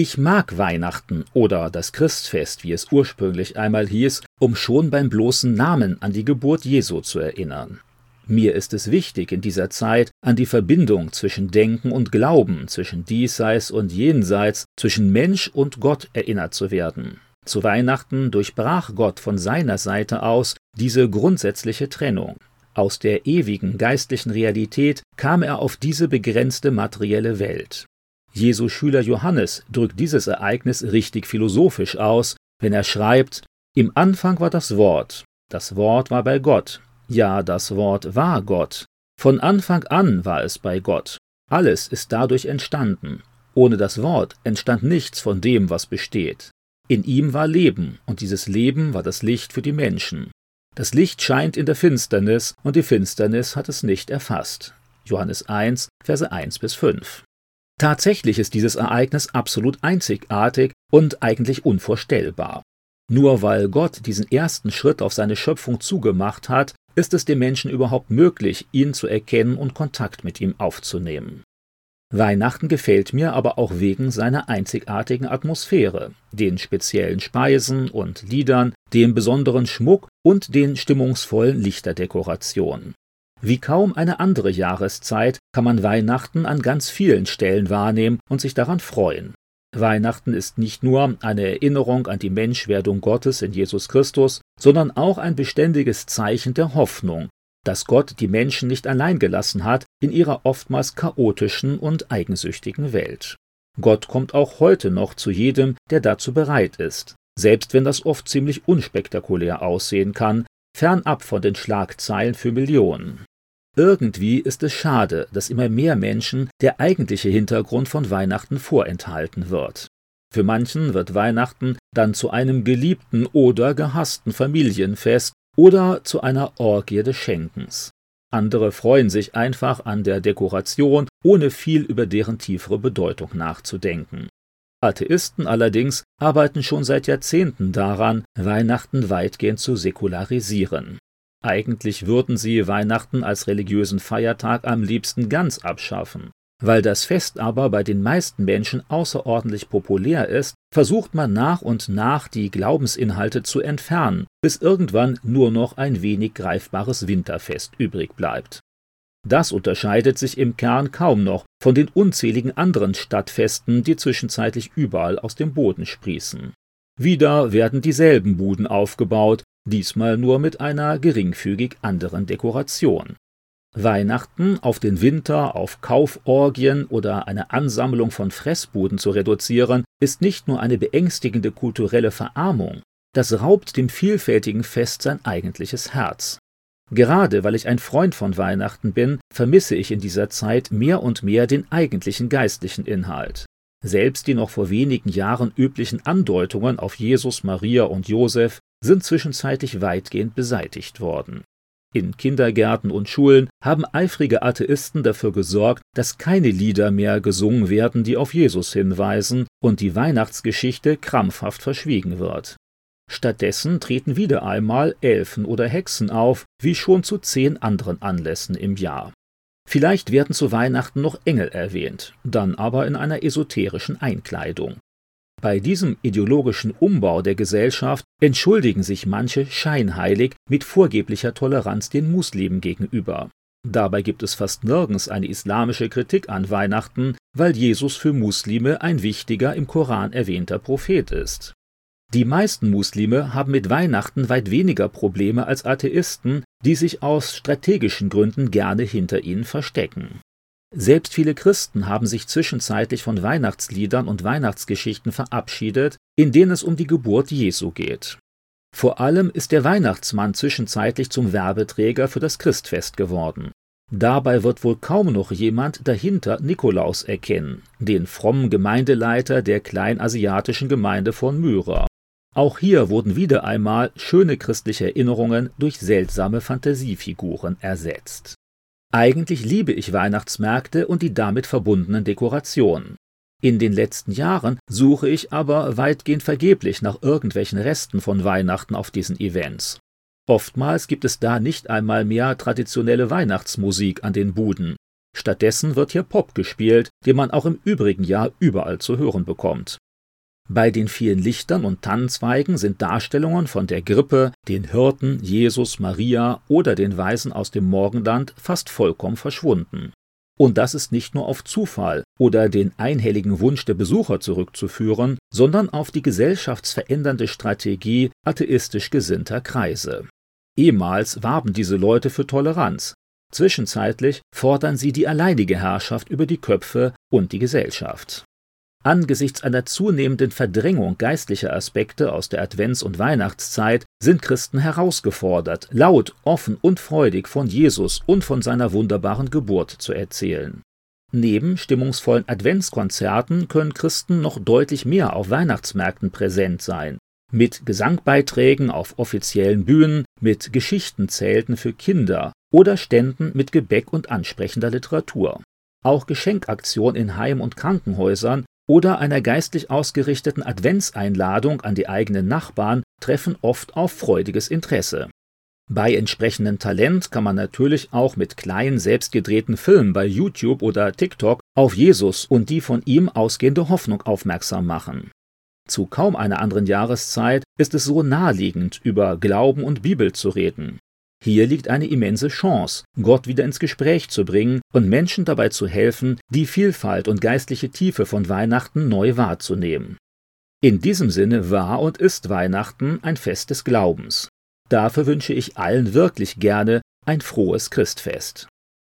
Ich mag Weihnachten oder das Christfest, wie es ursprünglich einmal hieß, um schon beim bloßen Namen an die Geburt Jesu zu erinnern. Mir ist es wichtig, in dieser Zeit an die Verbindung zwischen Denken und Glauben, zwischen Diesseits und Jenseits, zwischen Mensch und Gott erinnert zu werden. Zu Weihnachten durchbrach Gott von seiner Seite aus diese grundsätzliche Trennung. Aus der ewigen geistlichen Realität kam er auf diese begrenzte materielle Welt. Jesu Schüler Johannes drückt dieses Ereignis richtig philosophisch aus, wenn er schreibt, Im Anfang war das Wort, das Wort war bei Gott, ja, das Wort war Gott. Von Anfang an war es bei Gott. Alles ist dadurch entstanden. Ohne das Wort entstand nichts von dem, was besteht. In ihm war Leben, und dieses Leben war das Licht für die Menschen. Das Licht scheint in der Finsternis, und die Finsternis hat es nicht erfasst. Johannes 1, Verse 1 bis 5. Tatsächlich ist dieses Ereignis absolut einzigartig und eigentlich unvorstellbar. Nur weil Gott diesen ersten Schritt auf seine Schöpfung zugemacht hat, ist es dem Menschen überhaupt möglich, ihn zu erkennen und Kontakt mit ihm aufzunehmen. Weihnachten gefällt mir aber auch wegen seiner einzigartigen Atmosphäre, den speziellen Speisen und Liedern, dem besonderen Schmuck und den stimmungsvollen Lichterdekorationen. Wie kaum eine andere Jahreszeit kann man Weihnachten an ganz vielen Stellen wahrnehmen und sich daran freuen. Weihnachten ist nicht nur eine Erinnerung an die Menschwerdung Gottes in Jesus Christus, sondern auch ein beständiges Zeichen der Hoffnung, dass Gott die Menschen nicht allein gelassen hat in ihrer oftmals chaotischen und eigensüchtigen Welt. Gott kommt auch heute noch zu jedem, der dazu bereit ist, selbst wenn das oft ziemlich unspektakulär aussehen kann, fernab von den Schlagzeilen für Millionen. Irgendwie ist es schade, dass immer mehr Menschen der eigentliche Hintergrund von Weihnachten vorenthalten wird. Für manchen wird Weihnachten dann zu einem geliebten oder gehassten Familienfest oder zu einer Orgie des Schenkens. Andere freuen sich einfach an der Dekoration, ohne viel über deren tiefere Bedeutung nachzudenken. Atheisten allerdings arbeiten schon seit Jahrzehnten daran, Weihnachten weitgehend zu säkularisieren. Eigentlich würden sie Weihnachten als religiösen Feiertag am liebsten ganz abschaffen. Weil das Fest aber bei den meisten Menschen außerordentlich populär ist, versucht man nach und nach die Glaubensinhalte zu entfernen, bis irgendwann nur noch ein wenig greifbares Winterfest übrig bleibt. Das unterscheidet sich im Kern kaum noch von den unzähligen anderen Stadtfesten, die zwischenzeitlich überall aus dem Boden sprießen. Wieder werden dieselben Buden aufgebaut, diesmal nur mit einer geringfügig anderen Dekoration. Weihnachten auf den Winter, auf Kauforgien oder eine Ansammlung von Fressbuden zu reduzieren, ist nicht nur eine beängstigende kulturelle Verarmung, das raubt dem vielfältigen Fest sein eigentliches Herz. Gerade weil ich ein Freund von Weihnachten bin, vermisse ich in dieser Zeit mehr und mehr den eigentlichen geistlichen Inhalt. Selbst die noch vor wenigen Jahren üblichen Andeutungen auf Jesus, Maria und Josef sind zwischenzeitlich weitgehend beseitigt worden. In Kindergärten und Schulen haben eifrige Atheisten dafür gesorgt, dass keine Lieder mehr gesungen werden, die auf Jesus hinweisen und die Weihnachtsgeschichte krampfhaft verschwiegen wird. Stattdessen treten wieder einmal Elfen oder Hexen auf, wie schon zu zehn anderen Anlässen im Jahr. Vielleicht werden zu Weihnachten noch Engel erwähnt, dann aber in einer esoterischen Einkleidung. Bei diesem ideologischen Umbau der Gesellschaft entschuldigen sich manche scheinheilig mit vorgeblicher Toleranz den Muslimen gegenüber. Dabei gibt es fast nirgends eine islamische Kritik an Weihnachten, weil Jesus für Muslime ein wichtiger im Koran erwähnter Prophet ist. Die meisten Muslime haben mit Weihnachten weit weniger Probleme als Atheisten, die sich aus strategischen Gründen gerne hinter ihnen verstecken. Selbst viele Christen haben sich zwischenzeitlich von Weihnachtsliedern und Weihnachtsgeschichten verabschiedet, in denen es um die Geburt Jesu geht. Vor allem ist der Weihnachtsmann zwischenzeitlich zum Werbeträger für das Christfest geworden. Dabei wird wohl kaum noch jemand dahinter Nikolaus erkennen, den frommen Gemeindeleiter der kleinasiatischen Gemeinde von Myra. Auch hier wurden wieder einmal schöne christliche Erinnerungen durch seltsame Fantasiefiguren ersetzt. Eigentlich liebe ich Weihnachtsmärkte und die damit verbundenen Dekorationen. In den letzten Jahren suche ich aber weitgehend vergeblich nach irgendwelchen Resten von Weihnachten auf diesen Events. Oftmals gibt es da nicht einmal mehr traditionelle Weihnachtsmusik an den Buden. Stattdessen wird hier Pop gespielt, den man auch im übrigen Jahr überall zu hören bekommt. Bei den vielen Lichtern und Tannenzweigen sind Darstellungen von der Grippe, den Hirten, Jesus, Maria oder den Weisen aus dem Morgenland fast vollkommen verschwunden. Und das ist nicht nur auf Zufall oder den einhelligen Wunsch der Besucher zurückzuführen, sondern auf die gesellschaftsverändernde Strategie atheistisch gesinnter Kreise. Ehemals warben diese Leute für Toleranz. Zwischenzeitlich fordern sie die alleinige Herrschaft über die Köpfe und die Gesellschaft. Angesichts einer zunehmenden Verdrängung geistlicher Aspekte aus der Advents- und Weihnachtszeit sind Christen herausgefordert, laut, offen und freudig von Jesus und von seiner wunderbaren Geburt zu erzählen. Neben stimmungsvollen Adventskonzerten können Christen noch deutlich mehr auf Weihnachtsmärkten präsent sein. Mit Gesangbeiträgen auf offiziellen Bühnen, mit Geschichtenzelten für Kinder oder Ständen mit Gebäck und ansprechender Literatur. Auch Geschenkaktionen in Heim- und Krankenhäusern oder einer geistlich ausgerichteten Adventseinladung an die eigenen Nachbarn treffen oft auf freudiges Interesse. Bei entsprechendem Talent kann man natürlich auch mit kleinen selbstgedrehten Filmen bei YouTube oder TikTok auf Jesus und die von ihm ausgehende Hoffnung aufmerksam machen. Zu kaum einer anderen Jahreszeit ist es so naheliegend, über Glauben und Bibel zu reden. Hier liegt eine immense Chance, Gott wieder ins Gespräch zu bringen und Menschen dabei zu helfen, die Vielfalt und geistliche Tiefe von Weihnachten neu wahrzunehmen. In diesem Sinne war und ist Weihnachten ein Fest des Glaubens. Dafür wünsche ich allen wirklich gerne ein frohes Christfest.